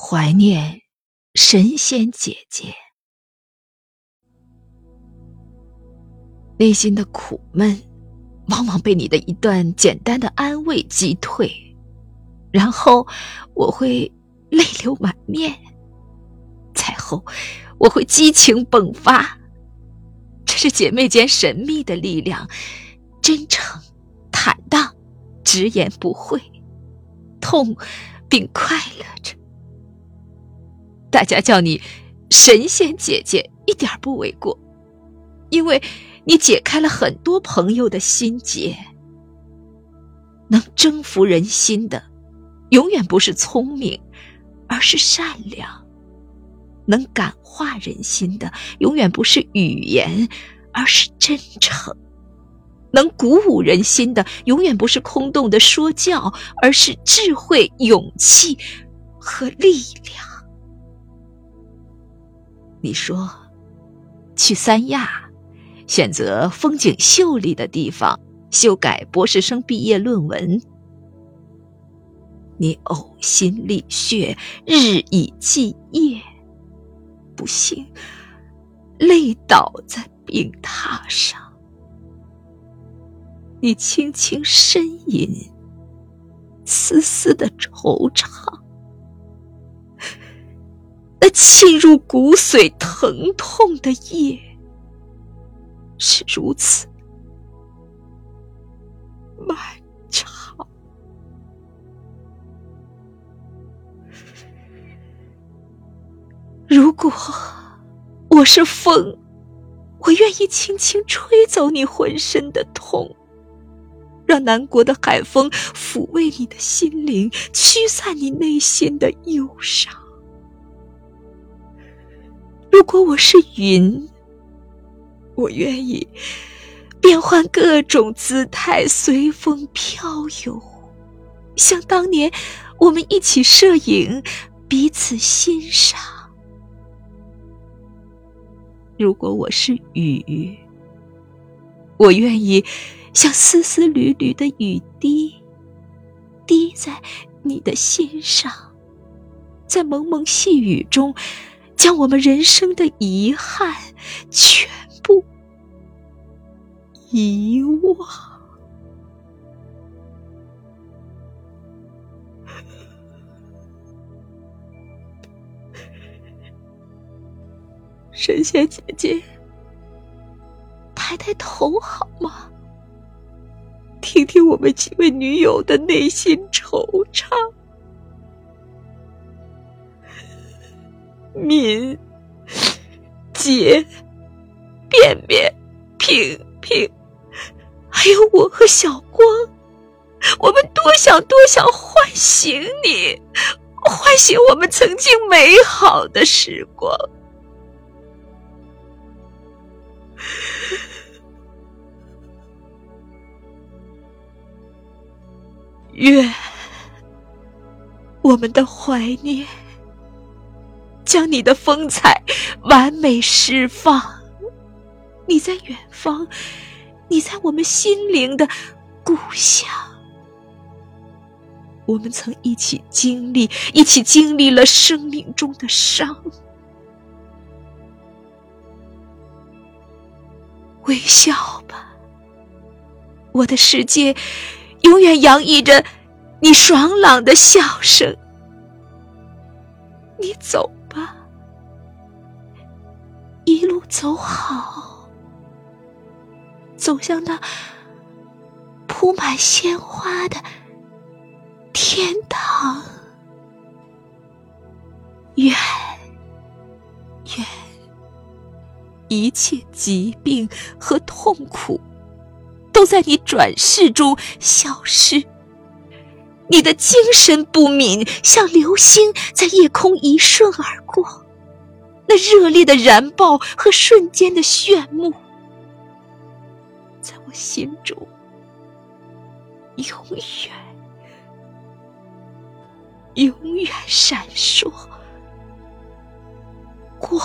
怀念神仙姐姐，内心的苦闷往往被你的一段简单的安慰击退，然后我会泪流满面，再后我会激情迸发。这是姐妹间神秘的力量，真诚、坦荡、直言不讳，痛并快乐着。大家叫你神仙姐姐一点不为过，因为你解开了很多朋友的心结。能征服人心的，永远不是聪明，而是善良；能感化人心的，永远不是语言，而是真诚；能鼓舞人心的，永远不是空洞的说教，而是智慧、勇气和力量。你说，去三亚，选择风景秀丽的地方修改博士生毕业论文。你呕心沥血，日以继夜，不幸累倒在病榻上。你轻轻呻吟，丝丝的惆怅。那沁入骨髓、疼痛的夜是如此漫长。如果我是风，我愿意轻轻吹走你浑身的痛，让南国的海风抚慰你的心灵，驱散你内心的忧伤。如果我是云，我愿意变换各种姿态，随风飘游，像当年我们一起摄影，彼此欣赏。如果我是雨，我愿意像丝丝缕缕的雨滴，滴在你的心上，在蒙蒙细雨中。将我们人生的遗憾全部遗忘。神仙姐姐，抬抬头好吗？听听我们几位女友的内心惆怅。敏、洁、便便、平平，还有我和小光，我们多想多想唤醒你，唤醒我们曾经美好的时光。愿我们的怀念。将你的风采完美释放。你在远方，你在我们心灵的故乡。我们曾一起经历，一起经历了生命中的伤。微笑吧，我的世界永远洋溢着你爽朗的笑声。你走。一路走好，走向那铺满鲜花的天堂。愿愿一切疾病和痛苦都在你转世中消失。你的精神不泯，像流星在夜空一瞬而过。那热烈的燃爆和瞬间的炫目在我心中永远永远闪烁光